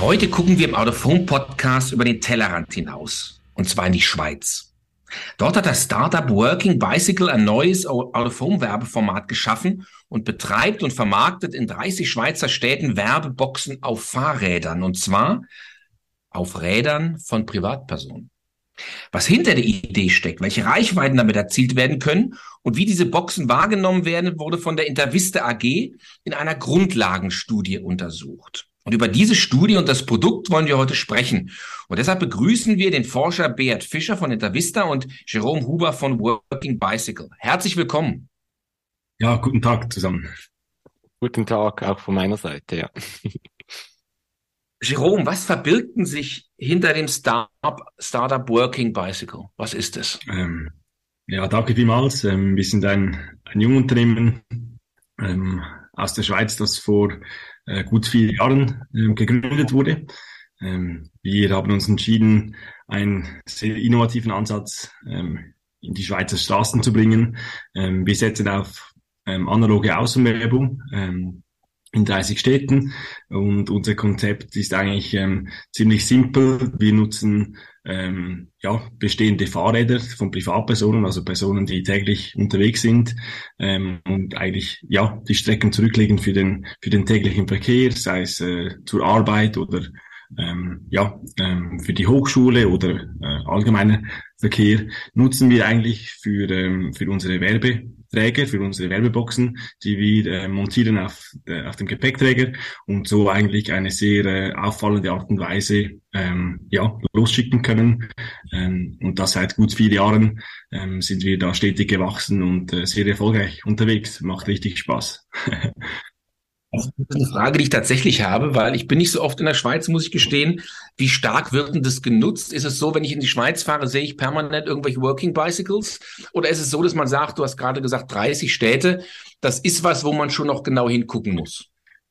Heute gucken wir im Out of Home Podcast über den Tellerrand hinaus. Und zwar in die Schweiz. Dort hat das Startup Working Bicycle ein neues Out of Home Werbeformat geschaffen und betreibt und vermarktet in 30 Schweizer Städten Werbeboxen auf Fahrrädern. Und zwar auf Rädern von Privatpersonen. Was hinter der Idee steckt, welche Reichweiten damit erzielt werden können und wie diese Boxen wahrgenommen werden, wurde von der Interviste AG in einer Grundlagenstudie untersucht. Und über diese Studie und das Produkt wollen wir heute sprechen. Und deshalb begrüßen wir den Forscher Beat Fischer von Intervista und Jerome Huber von Working Bicycle. Herzlich willkommen. Ja, guten Tag zusammen. Guten Tag auch von meiner Seite, ja. Jerome, was verbirgten sich hinter dem Startup, Startup Working Bicycle? Was ist es? Ähm, ja, danke vielmals. Ähm, wir sind ein, ein Jungunternehmen ähm, aus der Schweiz, das vor äh, gut vier Jahren äh, gegründet wurde. Ähm, wir haben uns entschieden, einen sehr innovativen Ansatz ähm, in die Schweizer Straßen zu bringen. Ähm, wir setzen auf ähm, analoge Außenwerbung. Ähm, in 30 Städten und unser Konzept ist eigentlich ähm, ziemlich simpel. Wir nutzen ähm, ja, bestehende Fahrräder von Privatpersonen, also Personen, die täglich unterwegs sind ähm, und eigentlich ja die Strecken zurücklegen für den für den täglichen Verkehr, sei es äh, zur Arbeit oder ähm, ja ähm, für die Hochschule oder äh, allgemeiner Verkehr nutzen wir eigentlich für ähm, für unsere Werbe Träger für unsere Werbeboxen, die wir äh, montieren auf, äh, auf dem Gepäckträger und so eigentlich eine sehr äh, auffallende Art und Weise ähm, ja, losschicken können. Ähm, und das seit gut vier Jahren ähm, sind wir da stetig gewachsen und äh, sehr erfolgreich unterwegs. Macht richtig Spaß. Das ist eine Frage, die ich tatsächlich habe, weil ich bin nicht so oft in der Schweiz, muss ich gestehen. Wie stark wird denn das genutzt? Ist es so, wenn ich in die Schweiz fahre, sehe ich permanent irgendwelche Working Bicycles? Oder ist es so, dass man sagt, du hast gerade gesagt 30 Städte, das ist was, wo man schon noch genau hingucken muss?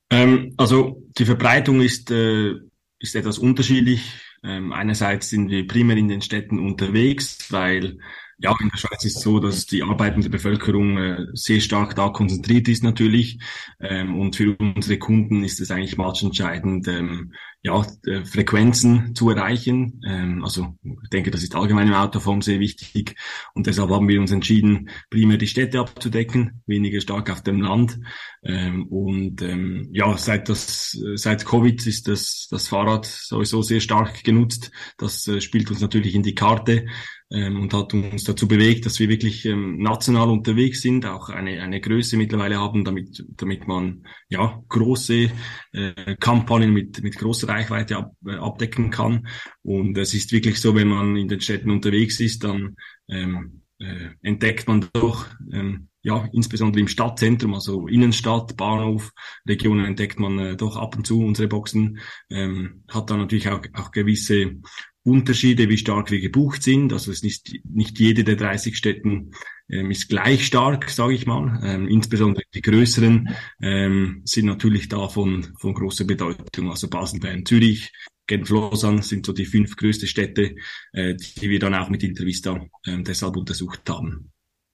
Ähm, also die Verbreitung ist, äh, ist etwas unterschiedlich. Ähm, einerseits sind wir primär in den Städten unterwegs, weil ja, in der Schweiz ist es so, dass die arbeitende Bevölkerung äh, sehr stark da konzentriert ist natürlich. Ähm, und für unsere Kunden ist es eigentlich matchentscheidend, ähm, ja, äh, Frequenzen zu erreichen. Ähm, also ich denke, das ist allgemein im Autoform sehr wichtig. Und deshalb haben wir uns entschieden, primär die Städte abzudecken, weniger stark auf dem Land. Ähm, und ähm, ja, seit das seit Covid ist das das Fahrrad sowieso sehr stark genutzt. Das äh, spielt uns natürlich in die Karte ähm, und hat uns dazu bewegt, dass wir wirklich ähm, national unterwegs sind, auch eine, eine Größe mittlerweile haben, damit, damit man ja große äh, Kampagnen mit, mit großer Reichweite ab, äh, abdecken kann. Und es ist wirklich so, wenn man in den Städten unterwegs ist, dann ähm, äh, entdeckt man doch ähm, ja, insbesondere im Stadtzentrum, also Innenstadt, Bahnhof, Regionen entdeckt man äh, doch ab und zu unsere Boxen, ähm, hat dann natürlich auch, auch gewisse Unterschiede, wie stark wir gebucht sind. Also es ist nicht, nicht jede der 30 Städten ähm, ist gleich stark, sage ich mal. Ähm, insbesondere die größeren ähm, sind natürlich da von, von großer Bedeutung. Also Basel, Bern, Zürich, Genf, Lausanne sind so die fünf größte Städte, äh, die wir dann auch mit Intervista äh, deshalb untersucht haben.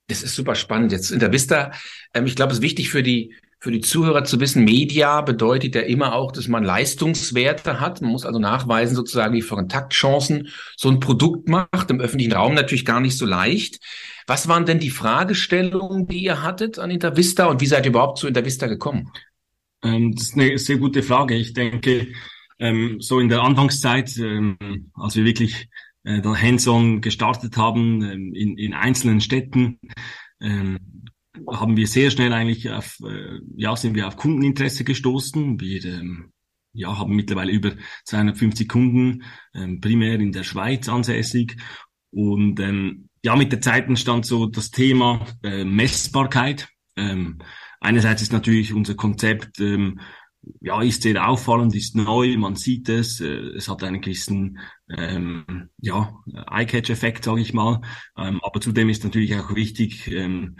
Das ist super spannend. Jetzt Intervista, ähm, ich glaube, es ist wichtig für die für die Zuhörer zu wissen, Media bedeutet ja immer auch, dass man Leistungswerte hat. Man muss also nachweisen, sozusagen, wie Kontaktchancen so ein Produkt macht. Im öffentlichen Raum natürlich gar nicht so leicht. Was waren denn die Fragestellungen, die ihr hattet an Intervista und wie seid ihr überhaupt zu Intervista gekommen? Ähm, das ist eine sehr gute Frage. Ich denke, ähm, so in der Anfangszeit, ähm, als wir wirklich äh, da hands-on gestartet haben ähm, in, in einzelnen Städten, ähm, haben wir sehr schnell eigentlich auf, äh, ja, sind wir auf Kundeninteresse gestoßen. Wir ähm, ja, haben mittlerweile über 250 Kunden, ähm, primär in der Schweiz ansässig. Und ähm, ja, mit der Zeit entstand so das Thema äh, Messbarkeit. Ähm, einerseits ist natürlich unser Konzept ähm, ja, ist sehr auffallend, ist neu, man sieht es, äh, es hat einen gewissen ähm, ja, Eye-Catch-Effekt, sage ich mal. Ähm, aber zudem ist natürlich auch wichtig, ähm,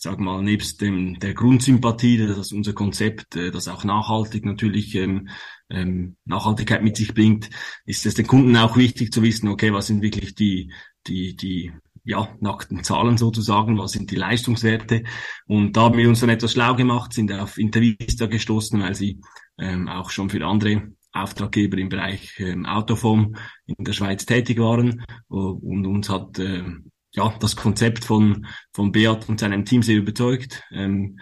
ich sag mal, nebst dem, der Grundsympathie, das ist unser Konzept, äh, das auch nachhaltig natürlich ähm, ähm, Nachhaltigkeit mit sich bringt, ist es den Kunden auch wichtig zu wissen, okay, was sind wirklich die, die, die ja, nackten Zahlen sozusagen, was sind die Leistungswerte. Und da haben wir uns dann etwas schlau gemacht, sind auf Intervista gestoßen, weil sie ähm, auch schon für andere Auftraggeber im Bereich ähm, Autoform in der Schweiz tätig waren und uns hat äh, ja das Konzept von von Beat und seinem Team sehr überzeugt, ähm,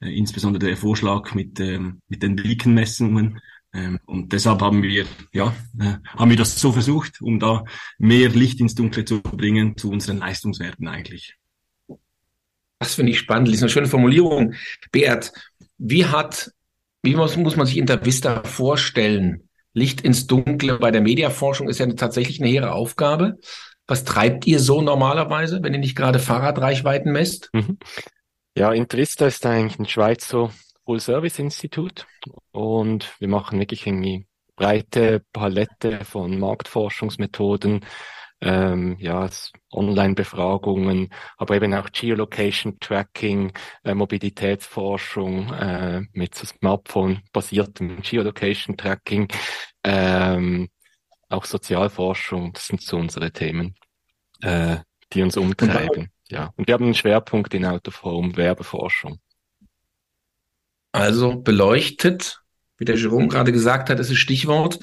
äh, insbesondere der Vorschlag mit ähm, mit den Beacon-Messungen ähm, und deshalb haben wir ja äh, haben wir das so versucht, um da mehr Licht ins Dunkle zu bringen zu unseren Leistungswerten eigentlich. Das finde ich spannend. Das ist eine schöne Formulierung. Beat, wie hat wie muss, muss man sich Intervista vorstellen? Licht ins Dunkle bei der Mediaforschung ist ja tatsächlich eine hehre Aufgabe. Was treibt ihr so normalerweise, wenn ihr nicht gerade Fahrradreichweiten messt? Mhm. Ja, Intervista ist eigentlich ein Schweizer Full-Service-Institut und wir machen wirklich irgendwie breite Palette von Marktforschungsmethoden, ähm, ja, Online-Befragungen, aber eben auch Geolocation-Tracking, äh, Mobilitätsforschung äh, mit Smartphone-basiertem Geolocation-Tracking, ähm, auch Sozialforschung, das sind so unsere Themen, äh, die uns umtreiben. Ja, und wir haben einen Schwerpunkt in Out-of-Home Werbeforschung. Also beleuchtet, wie der Jerome gerade gesagt hat, ist das Stichwort.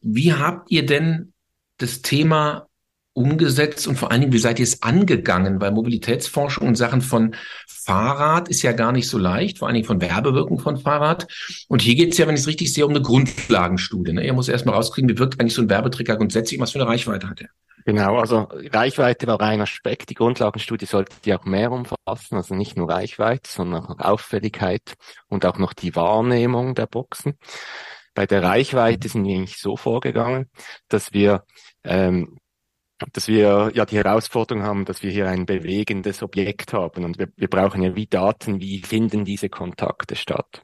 Wie habt ihr denn das Thema umgesetzt und vor allen Dingen, wie seid ihr es angegangen? Weil Mobilitätsforschung in Sachen von Fahrrad ist ja gar nicht so leicht, vor allen Dingen von Werbewirkung von Fahrrad. Und hier geht es ja, wenn ich es richtig sehe, um eine Grundlagenstudie. Ne? Ihr muss erstmal rauskriegen, wie wirkt eigentlich so ein Werbeträger grundsätzlich, was für eine Reichweite hat er. Genau, also Reichweite war ein Aspekt. Die Grundlagenstudie sollte die auch mehr umfassen, also nicht nur Reichweite, sondern auch Auffälligkeit und auch noch die Wahrnehmung der Boxen. Bei der Reichweite sind wir eigentlich so vorgegangen, dass wir ähm, dass wir ja die Herausforderung haben, dass wir hier ein bewegendes Objekt haben und wir, wir brauchen ja wie Daten, wie finden diese Kontakte statt.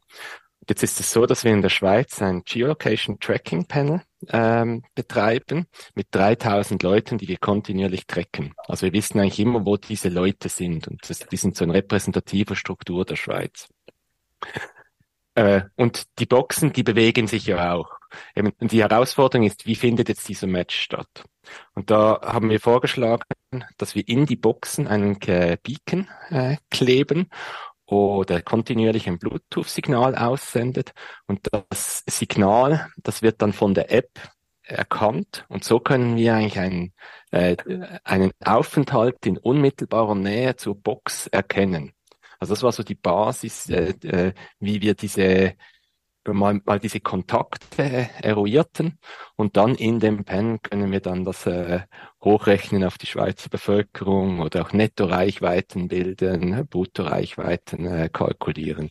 Jetzt ist es so, dass wir in der Schweiz ein Geolocation Tracking Panel ähm, betreiben mit 3000 Leuten, die wir kontinuierlich tracken. Also wir wissen eigentlich immer, wo diese Leute sind und das, die sind so eine repräsentative Struktur der Schweiz. Äh, und die Boxen, die bewegen sich ja auch. Eben, die Herausforderung ist, wie findet jetzt dieser Match statt? Und da haben wir vorgeschlagen, dass wir in die Boxen einen äh, Beacon äh, kleben oder kontinuierlich ein Bluetooth-Signal aussendet. Und das Signal, das wird dann von der App erkannt. Und so können wir eigentlich einen, äh, einen Aufenthalt in unmittelbarer Nähe zur Box erkennen. Also das war so die Basis, äh, äh, wie wir diese mal, mal diese Kontakte eruierten und dann in dem Pen können wir dann das äh, hochrechnen auf die Schweizer Bevölkerung oder auch Netto-Reichweiten bilden, Brutto-Reichweiten äh, kalkulieren.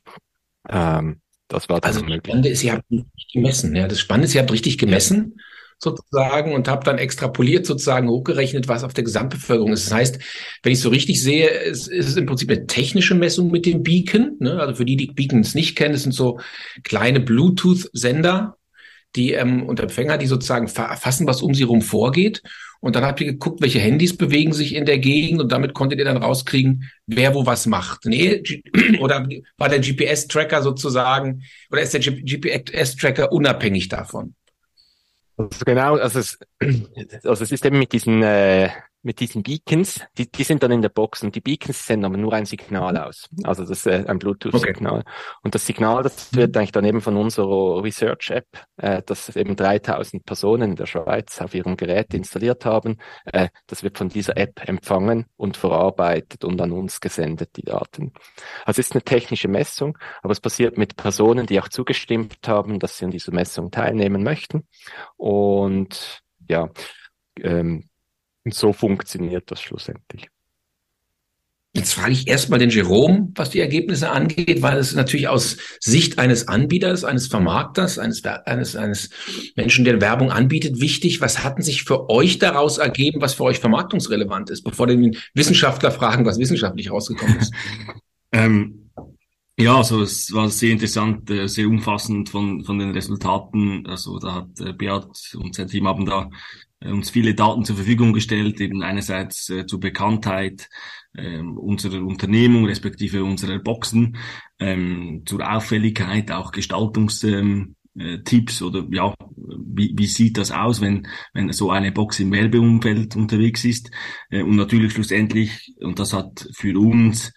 Ähm, das war das also möglich. Das Spannende ist, ihr habt richtig gemessen. Ja. Das Spannende ist, ihr habt richtig gemessen. Ja sozusagen und habe dann extrapoliert sozusagen hochgerechnet, was auf der Gesamtbevölkerung ist. Das heißt, wenn ich so richtig sehe, ist, ist es im Prinzip eine technische Messung mit dem Beacon. Ne? Also für die, die Beacons nicht kennen, das sind so kleine Bluetooth-Sender, die ähm, und Empfänger, die sozusagen erfassen, was um sie rum vorgeht. Und dann habt ihr geguckt, welche Handys bewegen sich in der Gegend und damit konntet ihr dann rauskriegen, wer wo was macht. Nee, oder war der GPS-Tracker sozusagen, oder ist der GPS-Tracker unabhängig davon? Also genau, also es, also es ist eben mit diesen äh, mit diesen Beacons, die, die sind dann in der Box und die Beacons senden aber nur ein Signal aus. Also das ist äh, ein Bluetooth-Signal. Okay. Und das Signal, das wird eigentlich dann eben von unserer Research-App, äh, das eben 3000 Personen in der Schweiz auf ihrem Gerät installiert haben, äh, das wird von dieser App empfangen und verarbeitet und an uns gesendet, die Daten. Also es ist eine technische Messung, aber es passiert mit Personen, die auch zugestimmt haben, dass sie an dieser Messung teilnehmen möchten. Und ja, ähm, und so funktioniert das schlussendlich. Jetzt frage ich erstmal den Jerome, was die Ergebnisse angeht, weil es natürlich aus Sicht eines Anbieters, eines Vermarkters, eines, eines, eines Menschen, der Werbung anbietet, wichtig. Was hatten sich für euch daraus ergeben, was für euch vermarktungsrelevant ist, bevor den Wissenschaftler fragen, was wissenschaftlich rausgekommen ist? ähm, ja, also es war sehr interessant, äh, sehr umfassend von, von den Resultaten. Also da hat äh, Beat und sein Team haben da uns viele Daten zur Verfügung gestellt, eben einerseits äh, zur Bekanntheit äh, unserer Unternehmung, respektive unserer Boxen, ähm, zur Auffälligkeit, auch Gestaltungstipps ähm, äh, oder ja, wie, wie sieht das aus, wenn, wenn so eine Box im Werbeumfeld unterwegs ist? Äh, und natürlich schlussendlich, und das hat für uns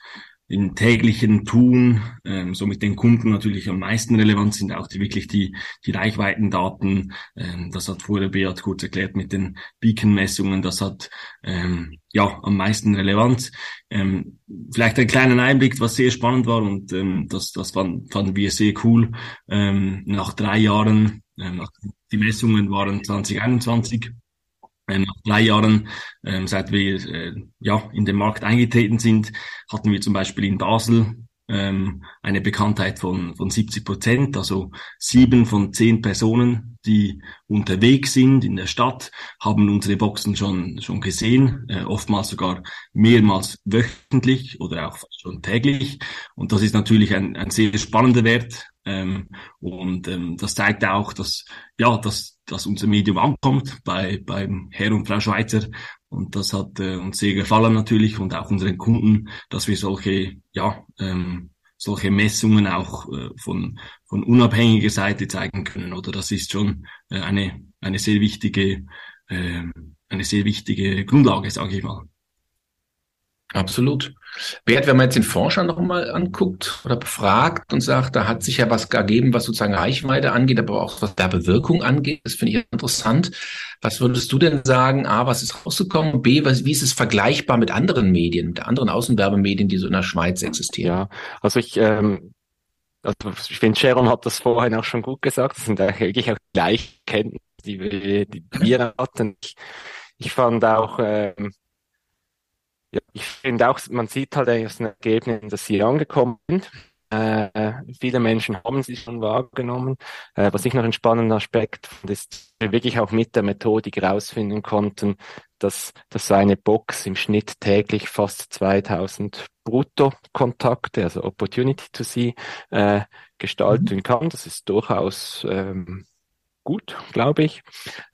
im täglichen Tun, ähm, so mit den Kunden natürlich am meisten relevant sind auch die wirklich die, die Reichweitendaten. Ähm, das hat vorher Beat kurz erklärt mit den Beacon-Messungen. Das hat ähm, ja am meisten Relevanz. Ähm, vielleicht einen kleinen Einblick, was sehr spannend war und ähm, das, das fanden, fanden wir sehr cool. Ähm, nach drei Jahren, ähm, die Messungen waren 2021 ähm, nach drei Jahren, ähm, seit wir äh, ja in den Markt eingetreten sind, hatten wir zum Beispiel in Basel ähm, eine Bekanntheit von, von 70 Prozent, also sieben von zehn Personen, die unterwegs sind in der Stadt, haben unsere Boxen schon, schon gesehen, äh, oftmals sogar mehrmals wöchentlich oder auch schon täglich. Und das ist natürlich ein, ein sehr spannender Wert. Ähm, und ähm, das zeigt auch, dass, ja, dass, dass unser Medium ankommt bei, beim Herr und Frau Schweizer. Und das hat äh, uns sehr gefallen natürlich und auch unseren Kunden, dass wir solche, ja, ähm, solche Messungen auch äh, von, von unabhängiger Seite zeigen können. Oder das ist schon äh, eine, eine sehr wichtige, äh, eine sehr wichtige Grundlage, sage ich mal. Absolut. Bert, wenn man jetzt den Forscher nochmal anguckt oder befragt und sagt, da hat sich ja was ergeben, was sozusagen Reichweite angeht, aber auch was Werbewirkung angeht, das finde ich interessant. Was würdest du denn sagen? A, was ist rausgekommen? B, was, wie ist es vergleichbar mit anderen Medien, mit anderen Außenwerbemedien, die so in der Schweiz existieren? Ja, also ich, ähm, also ich finde, Sharon hat das vorhin auch schon gut gesagt. Das sind eigentlich auch Gleichkenntnisse, die wir, die wir hatten. Ich, ich fand auch, ähm, ja, ich finde auch, man sieht halt aus den Ergebnissen, dass sie angekommen sind. Äh, viele Menschen haben sie schon wahrgenommen. Äh, was ich noch ein spannender Aspekt fand, ist, dass wir wirklich auch mit der Methodik herausfinden konnten, dass, dass so eine Box im Schnitt täglich fast 2000 Brutto-Kontakte, also Opportunity to See, äh, gestalten mhm. kann. Das ist durchaus ähm, gut, glaube ich.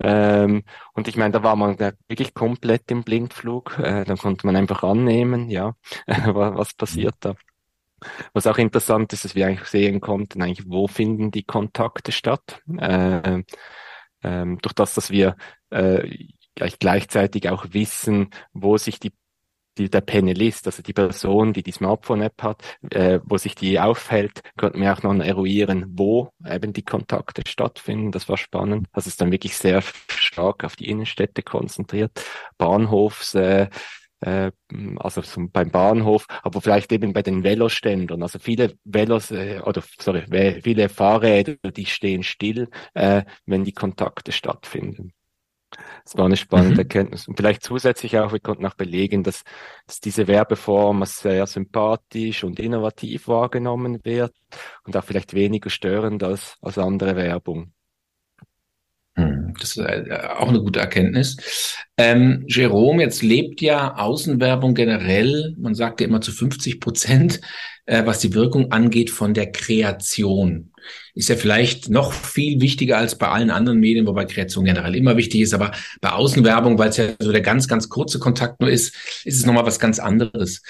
Ähm, und ich meine, da war man wirklich komplett im Blindflug. Äh, dann konnte man einfach annehmen, ja, was passiert da. Was auch interessant ist, dass wir eigentlich sehen konnten, eigentlich, wo finden die Kontakte statt. Äh, ähm, durch das, dass wir äh, gleichzeitig auch wissen, wo sich die die, der Panelist, also die Person, die die Smartphone-App hat, äh, wo sich die aufhält, konnten wir auch noch eruieren, wo eben die Kontakte stattfinden. Das war spannend. Das ist dann wirklich sehr stark auf die Innenstädte konzentriert. Bahnhofs, äh, äh, also zum, beim Bahnhof, aber vielleicht eben bei den Veloständern. Also viele Velos äh, oder sorry, viele Fahrräder, die stehen still, äh, wenn die Kontakte stattfinden. Das war eine spannende mhm. Erkenntnis. Und vielleicht zusätzlich auch, wir konnten auch belegen, dass, dass diese Werbeform als sehr sympathisch und innovativ wahrgenommen wird und auch vielleicht weniger störend als, als andere Werbung. Hm, das ist äh, auch eine gute Erkenntnis. Ähm, Jerome, jetzt lebt ja Außenwerbung generell, man sagt ja immer zu 50 Prozent, äh, was die Wirkung angeht, von der Kreation ist ja vielleicht noch viel wichtiger als bei allen anderen Medien, wobei Kreation generell immer wichtig ist, aber bei Außenwerbung, weil es ja so der ganz, ganz kurze Kontakt nur ist, ist es nochmal was ganz anderes.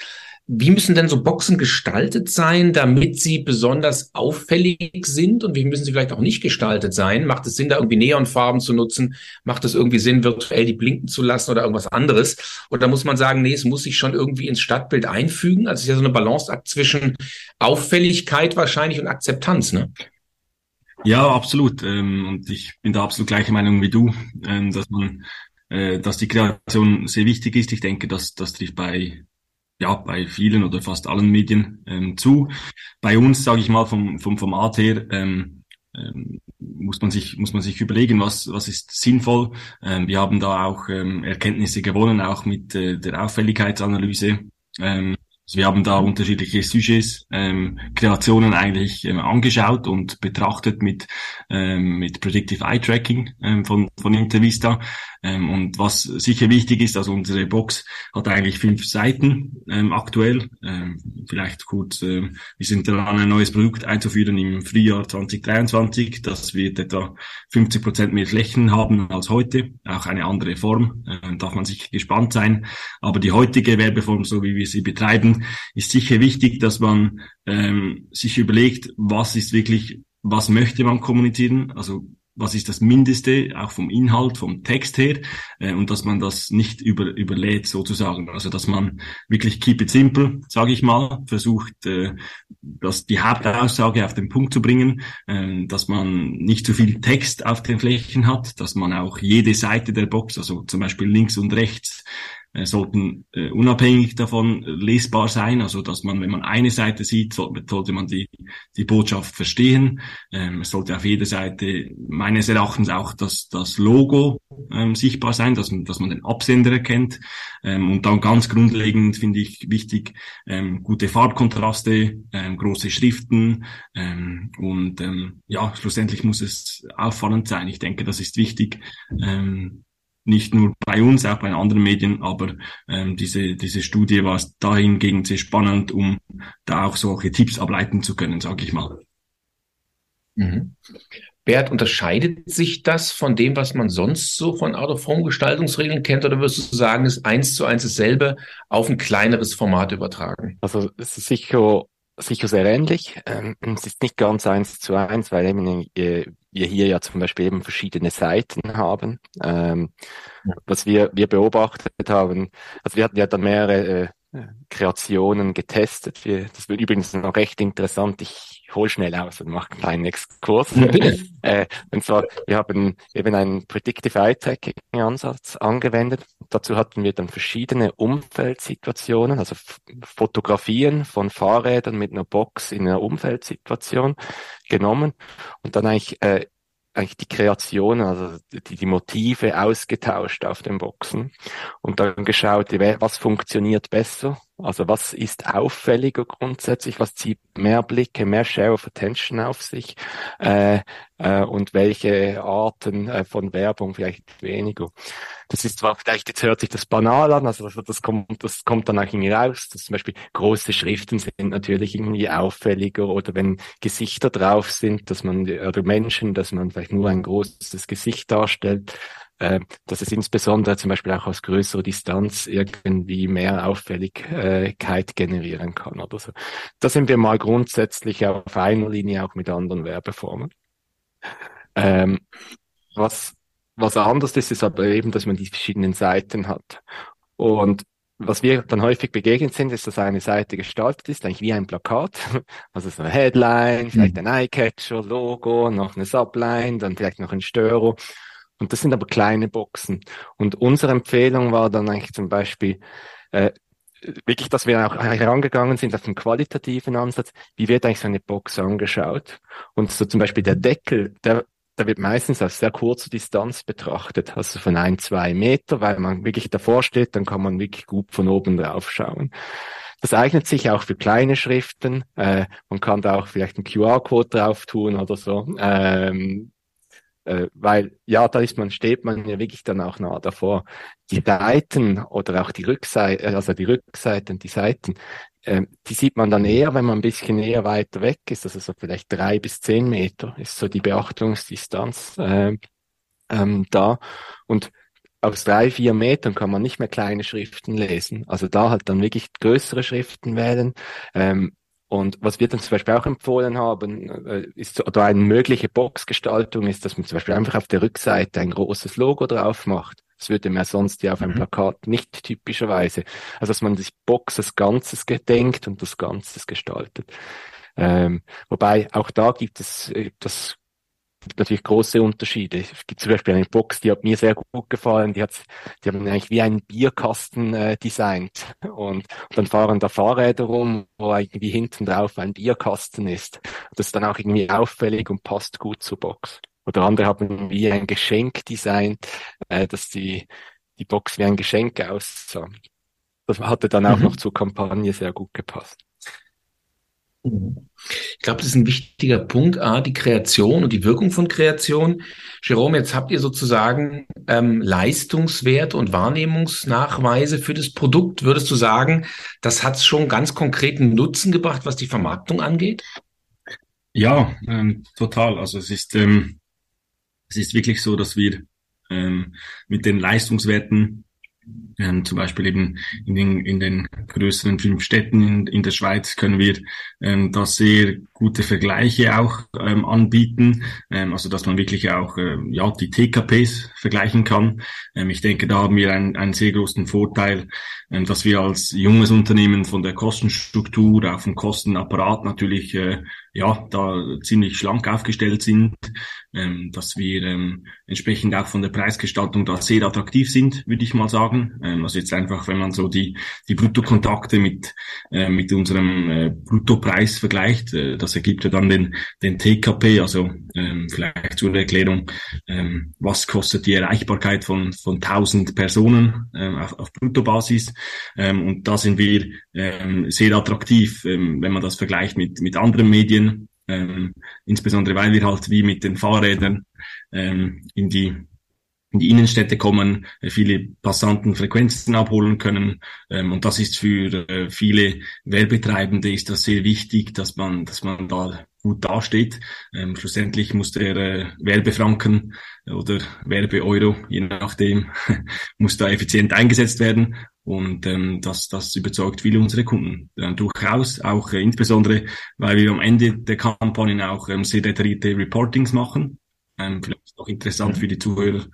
Wie müssen denn so Boxen gestaltet sein, damit sie besonders auffällig sind? Und wie müssen sie vielleicht auch nicht gestaltet sein? Macht es Sinn, da irgendwie Neonfarben zu nutzen? Macht es irgendwie Sinn, virtuell die blinken zu lassen oder irgendwas anderes? Oder muss man sagen, nee, es muss sich schon irgendwie ins Stadtbild einfügen? Also es ist ja so eine Balanceakt zwischen Auffälligkeit wahrscheinlich und Akzeptanz, ne? Ja, absolut. Ähm, und ich bin da absolut gleicher Meinung wie du, ähm, dass man, äh, dass die Kreation sehr wichtig ist. Ich denke, dass das trifft bei ja bei vielen oder fast allen Medien ähm, zu. Bei uns, sage ich mal, vom, vom Format her, ähm, ähm, muss man sich muss man sich überlegen, was was ist sinnvoll. Ähm, wir haben da auch ähm, Erkenntnisse gewonnen, auch mit äh, der Auffälligkeitsanalyse. Ähm, also wir haben da unterschiedliche Sujets, ähm, Kreationen eigentlich ähm, angeschaut und betrachtet mit, ähm, mit Predictive Eye Tracking ähm, von, von Intervista. Ähm, und was sicher wichtig ist, also unsere Box hat eigentlich fünf Seiten ähm, aktuell. Ähm, vielleicht kurz, ähm, wir sind daran, ein neues Produkt einzuführen im Frühjahr 2023. Das wird etwa 50 Prozent mehr Flächen haben als heute. Auch eine andere Form, äh, darf man sicher gespannt sein. Aber die heutige Werbeform, so wie wir sie betreiben, ist sicher wichtig, dass man ähm, sich überlegt, was ist wirklich, was möchte man kommunizieren? Also was ist das Mindeste, auch vom Inhalt, vom Text her, äh, und dass man das nicht über, überlädt sozusagen. Also dass man wirklich keep it simple, sage ich mal, versucht, äh, dass die Hauptaussage auf den Punkt zu bringen, äh, dass man nicht zu viel Text auf den Flächen hat, dass man auch jede Seite der Box, also zum Beispiel links und rechts, sollten äh, unabhängig davon lesbar sein, also dass man, wenn man eine Seite sieht, sollte, sollte man die, die Botschaft verstehen. Ähm, es sollte auf jeder Seite meines Erachtens auch das, das Logo ähm, sichtbar sein, dass man, dass man den Absender erkennt. Ähm, und dann ganz grundlegend finde ich wichtig, ähm, gute Farbkontraste, ähm, große Schriften ähm, und ähm, ja, schlussendlich muss es auffallend sein. Ich denke, das ist wichtig. Ähm, nicht nur bei uns, auch bei anderen Medien, aber ähm, diese, diese Studie war dahingegen sehr spannend, um da auch solche Tipps ableiten zu können, sage ich mal. Mhm. Bert, unterscheidet sich das von dem, was man sonst so von Out-of-Home-Gestaltungsregeln kennt, oder würdest du sagen, ist eins zu eins dasselbe auf ein kleineres Format übertragen? Also es ist sicher sicher sehr ähnlich. Ähm, es ist nicht ganz eins zu eins, weil eben äh, wir hier ja zum Beispiel eben verschiedene Seiten haben. Ähm, was wir, wir beobachtet haben, also wir hatten ja dann mehrere äh, Kreationen getestet. Wir, das wird übrigens noch recht interessant. Ich hol schnell aus und mache einen kleinen Exkurs. äh, und zwar, wir haben eben einen Predictive Eye Tracking Ansatz angewendet. Dazu hatten wir dann verschiedene Umfeldsituationen, also Fotografien von Fahrrädern mit einer Box in einer Umfeldsituation genommen und dann eigentlich äh, eigentlich die Kreation, also die, die Motive ausgetauscht auf den Boxen und dann geschaut, was funktioniert besser, also was ist auffälliger grundsätzlich, was zieht mehr Blicke, mehr Share of Attention auf sich? Äh, äh, und welche Arten äh, von Werbung vielleicht weniger. Das ist zwar vielleicht, jetzt hört sich das banal an, also das kommt, das kommt dann auch irgendwie raus, dass zum Beispiel große Schriften sind natürlich irgendwie auffälliger oder wenn Gesichter drauf sind, dass man, oder Menschen, dass man vielleicht nur ein großes Gesicht darstellt, äh, dass es insbesondere zum Beispiel auch aus größerer Distanz irgendwie mehr Auffälligkeit generieren kann oder so. Da sind wir mal grundsätzlich auf einer Linie auch mit anderen Werbeformen. Ähm, was, was anders ist, ist aber eben, dass man die verschiedenen Seiten hat. Und was wir dann häufig begegnet sind, ist, dass eine Seite gestaltet ist, eigentlich wie ein Plakat. Also so eine Headline, vielleicht mhm. ein Eyecatcher, Logo, noch eine Subline, dann vielleicht noch ein Störer. Und das sind aber kleine Boxen. Und unsere Empfehlung war dann eigentlich zum Beispiel, äh, wirklich, dass wir auch herangegangen sind auf einen qualitativen Ansatz. Wie wird eigentlich so eine Box angeschaut? Und so zum Beispiel der Deckel, der, der wird meistens aus sehr kurzer Distanz betrachtet, also von ein, zwei Meter, weil man wirklich davor steht, dann kann man wirklich gut von oben drauf schauen. Das eignet sich auch für kleine Schriften. Äh, man kann da auch vielleicht einen QR-Code drauf tun oder so. Ähm, äh, weil ja, da ist man, steht man ja wirklich dann auch nah davor. Die Seiten oder auch die Rückseite, also die Rückseiten, die Seiten, äh, die sieht man dann eher, wenn man ein bisschen eher weiter weg ist, also so vielleicht drei bis zehn Meter ist so die Beachtungsdistanz äh, ähm, da. Und aus drei, vier Metern kann man nicht mehr kleine Schriften lesen. Also da halt dann wirklich größere Schriften wählen. Ähm, und was wir dann zum Beispiel auch empfohlen haben, äh, ist oder eine mögliche Boxgestaltung ist, dass man zum Beispiel einfach auf der Rückseite ein großes Logo drauf macht. Das würde man sonst ja auf einem mhm. Plakat nicht typischerweise. Also dass man die Box als Ganzes gedenkt und das Ganzes gestaltet. Ähm, wobei auch da gibt es äh, das natürlich große Unterschiede. Es gibt zum Beispiel eine Box, die hat mir sehr gut gefallen. Die hat, die haben eigentlich wie einen Bierkasten äh, designt und, und dann fahren da Fahrräder rum, wo irgendwie hinten drauf ein Bierkasten ist. Das ist dann auch irgendwie auffällig und passt gut zur Box. Oder andere haben wie ein Geschenk designt, äh, dass die die Box wie ein Geschenk aussah. Das hatte dann auch mhm. noch zur Kampagne sehr gut gepasst. Ich glaube, das ist ein wichtiger Punkt, A, die Kreation und die Wirkung von Kreation. Jerome, jetzt habt ihr sozusagen ähm, Leistungswerte und Wahrnehmungsnachweise für das Produkt. Würdest du sagen, das hat schon ganz konkreten Nutzen gebracht, was die Vermarktung angeht? Ja, ähm, total. Also es ist, ähm, es ist wirklich so, dass wir ähm, mit den Leistungswerten Ähm, zum Beispiel eben in den, in den größeren fünf Städten in, in der Schweiz können wir ähm, da sehr gute Vergleiche auch ähm, anbieten, ähm, also dass man wirklich auch äh, ja die TKPs vergleichen kann. Ähm, ich denke, da haben wir einen, einen sehr großen Vorteil, ähm, dass wir als junges Unternehmen von der Kostenstruktur auf dem Kostenapparat natürlich äh, ja da ziemlich schlank aufgestellt sind, ähm, dass wir ähm, entsprechend auch von der Preisgestaltung da sehr attraktiv sind, würde ich mal sagen. Ähm, also jetzt einfach, wenn man so die die Bruttokontakte mit äh, mit unserem äh, Bruttopreis vergleicht, äh, das ergibt ja dann den, den TKP, also ähm, vielleicht zur Erklärung, ähm, was kostet die Erreichbarkeit von, von 1000 Personen ähm, auf, auf Bruttobasis. Ähm, und da sind wir ähm, sehr attraktiv, ähm, wenn man das vergleicht mit, mit anderen Medien, ähm, insbesondere weil wir halt wie mit den Fahrrädern ähm, in die in die Innenstädte kommen, äh, viele Passanten Frequenzen abholen können. Ähm, und das ist für äh, viele Werbetreibende ist das sehr wichtig, dass man, dass man da gut dasteht. Ähm, schlussendlich muss der äh, Werbefranken oder Werbeeuro, je nachdem, muss da effizient eingesetzt werden. Und ähm, das, das überzeugt viele unserer Kunden äh, durchaus, auch äh, insbesondere, weil wir am Ende der Kampagnen auch ähm, sehr detaillierte Reportings machen. Ähm, vielleicht auch interessant für die Zuhörer.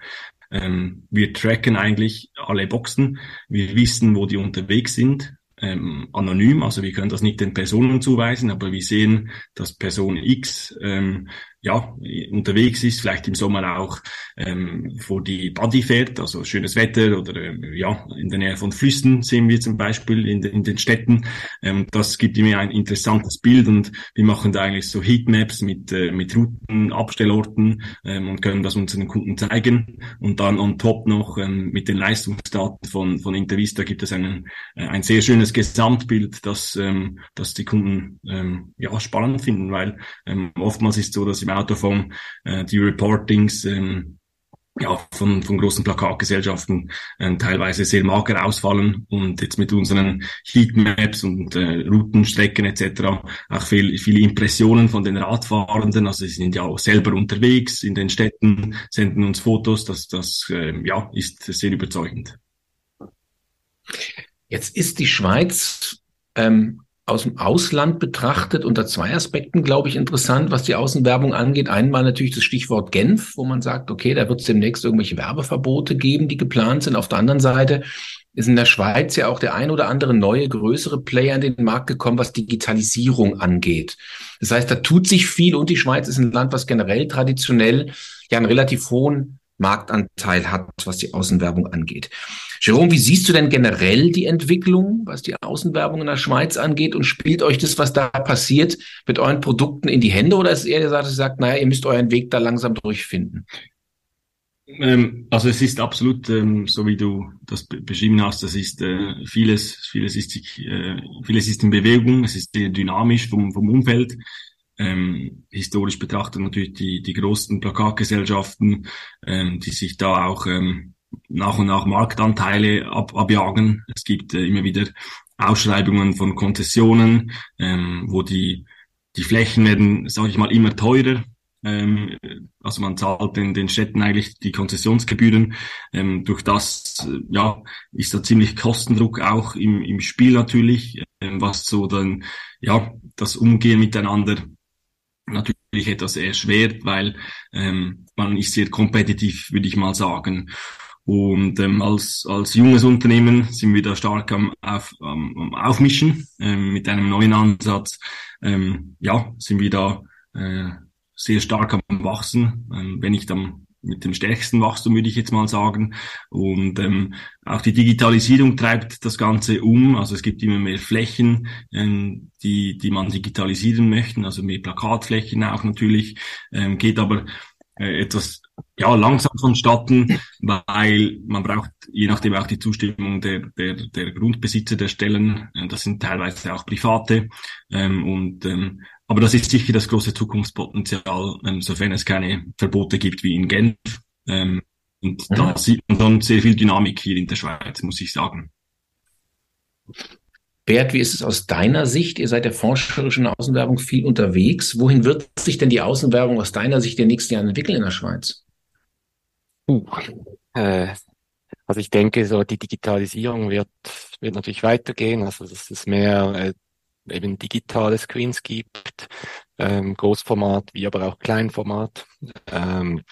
Ähm, wir tracken eigentlich alle Boxen. Wir wissen, wo die unterwegs sind ähm, anonym, also wir können das nicht den Personen zuweisen, aber wir sehen, dass Person X ähm, ja, unterwegs ist, vielleicht im Sommer auch ähm, vor die Body fährt, also schönes Wetter oder äh, ja, in der Nähe von Flüssen sehen wir zum Beispiel in, de, in den Städten. Ähm, das gibt mir ein interessantes Bild und wir machen da eigentlich so Heatmaps mit, äh, mit Routen, Abstellorten ähm, und können das unseren Kunden zeigen. Und dann on top noch ähm, mit den Leistungsdaten von, von Intervista gibt es einen, äh, ein sehr schönes Gesamtbild, das, ähm, das die Kunden ähm, ja, spannend finden, weil ähm, oftmals ist so, dass Auto vom äh, die Reportings ähm, ja, von, von großen Plakatgesellschaften äh, teilweise sehr mager ausfallen und jetzt mit unseren Heatmaps und äh, Routenstrecken etc. auch viel, viele Impressionen von den Radfahrenden, also sie sind ja auch selber unterwegs in den Städten, senden uns Fotos, das, das äh, ja, ist sehr überzeugend. Jetzt ist die Schweiz ähm, aus dem Ausland betrachtet unter zwei Aspekten, glaube ich, interessant, was die Außenwerbung angeht. Einmal natürlich das Stichwort Genf, wo man sagt, okay, da wird es demnächst irgendwelche Werbeverbote geben, die geplant sind. Auf der anderen Seite ist in der Schweiz ja auch der ein oder andere neue, größere Player in den Markt gekommen, was Digitalisierung angeht. Das heißt, da tut sich viel und die Schweiz ist ein Land, was generell traditionell ja einen relativ hohen Marktanteil hat, was die Außenwerbung angeht. Jerome, wie siehst du denn generell die Entwicklung, was die Außenwerbung in der Schweiz angeht? Und spielt euch das, was da passiert, mit euren Produkten in die Hände? Oder ist es eher dass ihr sagt, naja, ihr müsst euren Weg da langsam durchfinden? Ähm, also es ist absolut, ähm, so wie du das beschrieben hast, das ist äh, vieles, vieles ist, äh, vieles ist in Bewegung, es ist sehr dynamisch vom, vom Umfeld. Ähm, historisch betrachtet natürlich die, die großen Plakatgesellschaften, ähm, die sich da auch ähm, nach und nach Marktanteile ab, abjagen. Es gibt äh, immer wieder Ausschreibungen von Konzessionen, ähm, wo die, die Flächen werden, sage ich mal, immer teurer. Ähm, also man zahlt den, den Städten eigentlich die Konzessionsgebühren. Ähm, durch das äh, ja, ist da ziemlich Kostendruck auch im, im Spiel natürlich, ähm, was so dann ja das Umgehen miteinander natürlich etwas erschwert, weil ähm, man ist sehr kompetitiv, würde ich mal sagen. Und ähm, als, als junges Unternehmen sind wir da stark am, auf, am Aufmischen ähm, mit einem neuen Ansatz. Ähm, ja, sind wir da äh, sehr stark am Wachsen, ähm, wenn nicht am mit dem stärksten Wachstum, würde ich jetzt mal sagen. Und ähm, auch die Digitalisierung treibt das Ganze um. Also es gibt immer mehr Flächen, ähm, die, die man digitalisieren möchten, also mehr Plakatflächen auch natürlich, ähm, geht aber äh, etwas ja, langsam vonstatten, weil man braucht je nachdem auch die Zustimmung der, der, der Grundbesitzer der Stellen. Äh, das sind teilweise auch private. Ähm, und, ähm, aber das ist sicher das große Zukunftspotenzial, ähm, sofern es keine Verbote gibt wie in Genf. Ähm, und mhm. da sieht man dann sehr viel Dynamik hier in der Schweiz, muss ich sagen. Bert, wie ist es aus deiner Sicht? Ihr seid der forscherischen Außenwerbung viel unterwegs. Wohin wird sich denn die Außenwerbung aus deiner Sicht in den nächsten Jahren entwickeln in der Schweiz? Uh, äh, Also ich denke, so die Digitalisierung wird, wird natürlich weitergehen, also dass es mehr äh, eben digitale Screens gibt, ähm, Großformat wie aber auch Kleinformat. Ähm,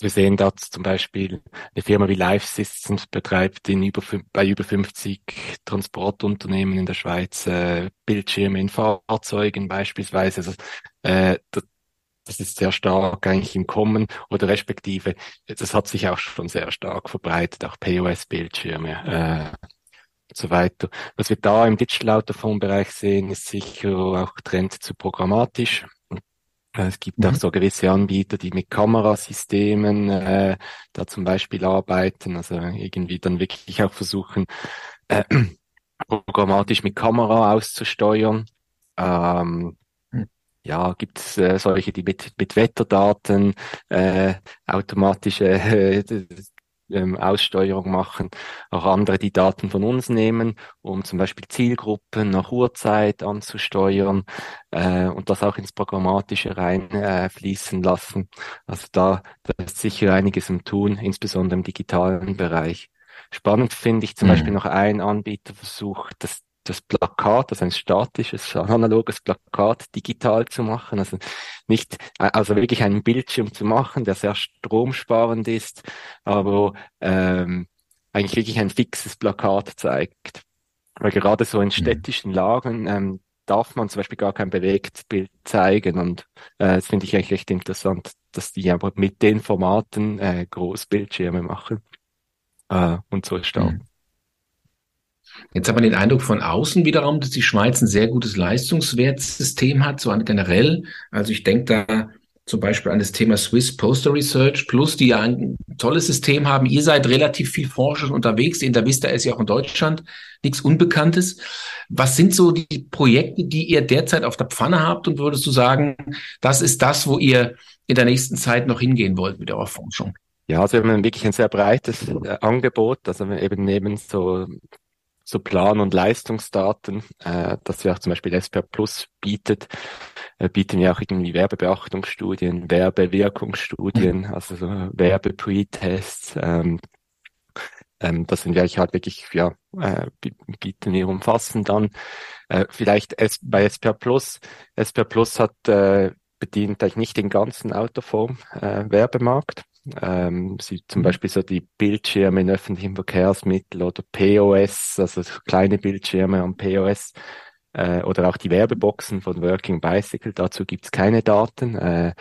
wir sehen da zum Beispiel eine Firma wie Life Systems betreibt in über, bei über 50 Transportunternehmen in der Schweiz äh, Bildschirme in Fahrzeugen beispielsweise. Also, äh, das ist sehr stark eigentlich im Kommen oder respektive, das hat sich auch schon sehr stark verbreitet, auch POS-Bildschirme äh, und so weiter. Was wir da im Digital Autophone Bereich sehen, ist sicher auch Trend zu programmatisch. Äh, es gibt mhm. auch so gewisse Anbieter, die mit Kamerasystemen äh, da zum Beispiel arbeiten, also irgendwie dann wirklich auch versuchen, äh, programmatisch mit Kamera auszusteuern. Ähm, ja, gibt es äh, solche, die mit, mit Wetterdaten äh, automatische äh, ähm, Aussteuerung machen, auch andere, die Daten von uns nehmen, um zum Beispiel Zielgruppen nach Uhrzeit anzusteuern äh, und das auch ins Programmatische reinfließen äh, lassen. Also da, da ist sicher einiges im Tun, insbesondere im digitalen Bereich. Spannend finde ich zum mhm. Beispiel noch ein Anbieter versucht, das das Plakat, also ein statisches, analoges Plakat digital zu machen, also nicht, also wirklich einen Bildschirm zu machen, der sehr stromsparend ist, aber ähm, eigentlich wirklich ein fixes Plakat zeigt. Weil gerade so in mhm. städtischen Lagen ähm, darf man zum Beispiel gar kein Bewegtbild zeigen und äh, das finde ich eigentlich recht interessant, dass die aber mit den Formaten äh, Großbildschirme machen äh, und so stark. Mhm. Jetzt hat man den Eindruck von außen wiederum, dass die Schweiz ein sehr gutes Leistungswertsystem hat, so generell. Also ich denke da zum Beispiel an das Thema Swiss Postal Research Plus, die ja ein tolles System haben. Ihr seid relativ viel Forschung unterwegs. In der Vista ist ja auch in Deutschland nichts Unbekanntes. Was sind so die Projekte, die ihr derzeit auf der Pfanne habt und würdest du sagen, das ist das, wo ihr in der nächsten Zeit noch hingehen wollt mit eurer Forschung? Ja, also wir haben wirklich ein sehr breites äh, Angebot. Also eben neben so so Plan- und Leistungsdaten, äh, dass wir auch zum Beispiel SPR Plus bietet, äh, bieten wir auch irgendwie Werbebeachtungsstudien, Werbewirkungsstudien, mhm. also so Werbe-Pre-Tests. Ähm, ähm, das sind wir halt wirklich, ja, äh, bieten wir umfassend dann. Äh, vielleicht S bei SPR Plus. SPR Plus hat äh, bedient eigentlich nicht den ganzen Autoform-Werbemarkt. Äh, ähm, sie zum mhm. Beispiel so die Bildschirme in öffentlichen Verkehrsmitteln oder POS, also kleine Bildschirme am POS äh, oder auch die Werbeboxen von Working Bicycle, dazu gibt's keine Daten. Äh,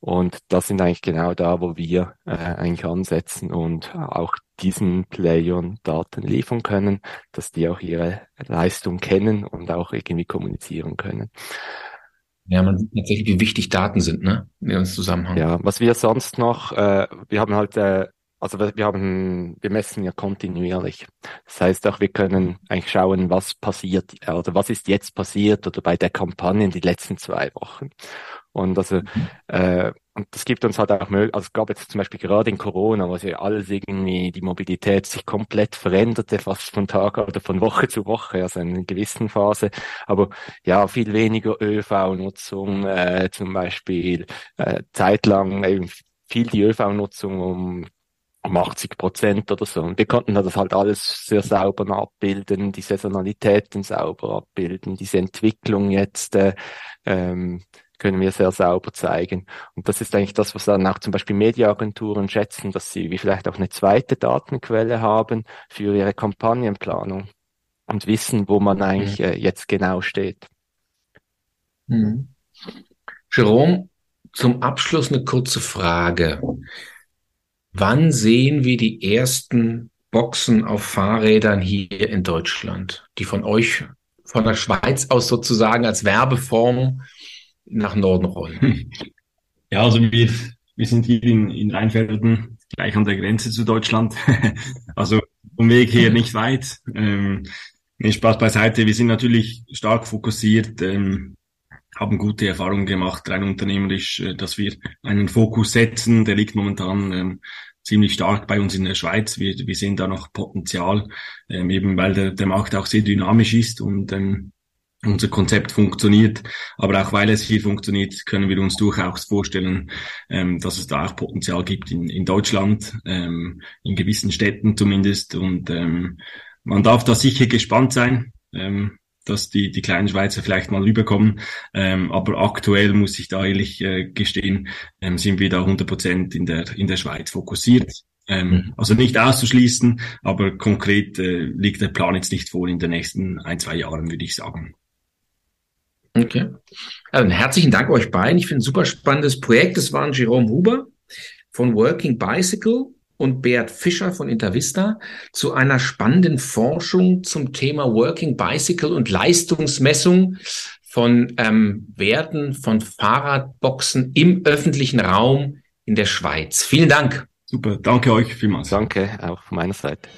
und das sind eigentlich genau da, wo wir äh, eigentlich ansetzen und auch diesen Playern Daten liefern können, dass die auch ihre Leistung kennen und auch irgendwie kommunizieren können. Ja, man sieht tatsächlich, wie wichtig Daten sind, ne? In dem Zusammenhang. Ja, was wir sonst noch, äh, wir haben halt, äh, also wir haben, wir messen ja kontinuierlich. Das heißt auch, wir können eigentlich schauen, was passiert, oder was ist jetzt passiert oder bei der Kampagne in die letzten zwei Wochen. Und also, mhm. äh, und das gibt uns halt auch möglich, also es gab jetzt zum Beispiel gerade in Corona, wo ja alles irgendwie, die Mobilität sich komplett veränderte, fast von Tag oder von Woche zu Woche, also in einer gewissen Phase. Aber ja, viel weniger ÖV-Nutzung, äh, zum Beispiel, äh, zeitlang eben viel die ÖV-Nutzung um um 80 Prozent oder so. Und wir konnten das halt alles sehr sauber abbilden, die Saisonalitäten sauber abbilden, diese Entwicklung jetzt äh, ähm, können wir sehr sauber zeigen. Und das ist eigentlich das, was dann auch zum Beispiel Mediaagenturen schätzen, dass sie wie vielleicht auch eine zweite Datenquelle haben für ihre Kampagnenplanung und wissen, wo man eigentlich mhm. äh, jetzt genau steht. Mhm. Jerome, zum Abschluss eine kurze Frage. Wann sehen wir die ersten Boxen auf Fahrrädern hier in Deutschland, die von euch, von der Schweiz aus sozusagen als Werbeform nach Norden rollen. Ja, also wir, wir sind hier in, in Rheinfelden, gleich an der Grenze zu Deutschland. also vom Weg her nicht weit. Ähm, nee, Spaß beiseite. Wir sind natürlich stark fokussiert, ähm, haben gute Erfahrungen gemacht, rein unternehmerisch, äh, dass wir einen Fokus setzen. Der liegt momentan ähm, ziemlich stark bei uns in der Schweiz. Wir, wir sehen da noch Potenzial, ähm, eben weil der, der Markt auch sehr dynamisch ist und ähm, unser Konzept funktioniert. Aber auch weil es hier funktioniert, können wir uns durchaus vorstellen, ähm, dass es da auch Potenzial gibt in, in Deutschland, ähm, in gewissen Städten zumindest. Und ähm, man darf da sicher gespannt sein. Ähm, dass die, die kleinen Schweizer vielleicht mal rüberkommen. Ähm, aber aktuell muss ich da ehrlich äh, gestehen, ähm, sind wir da 100 Prozent in der, in der Schweiz fokussiert. Ähm, mhm. Also nicht auszuschließen, aber konkret äh, liegt der Plan jetzt nicht vor in den nächsten ein, zwei Jahren, würde ich sagen. Okay. Also herzlichen Dank euch beiden. Ich finde ein super spannendes Projekt. Das waren Jerome Huber von Working Bicycle und Bert Fischer von Intervista zu einer spannenden Forschung zum Thema Working Bicycle und Leistungsmessung von ähm, Werten von Fahrradboxen im öffentlichen Raum in der Schweiz. Vielen Dank. Super, danke euch vielmals. Danke auch von meiner Seite.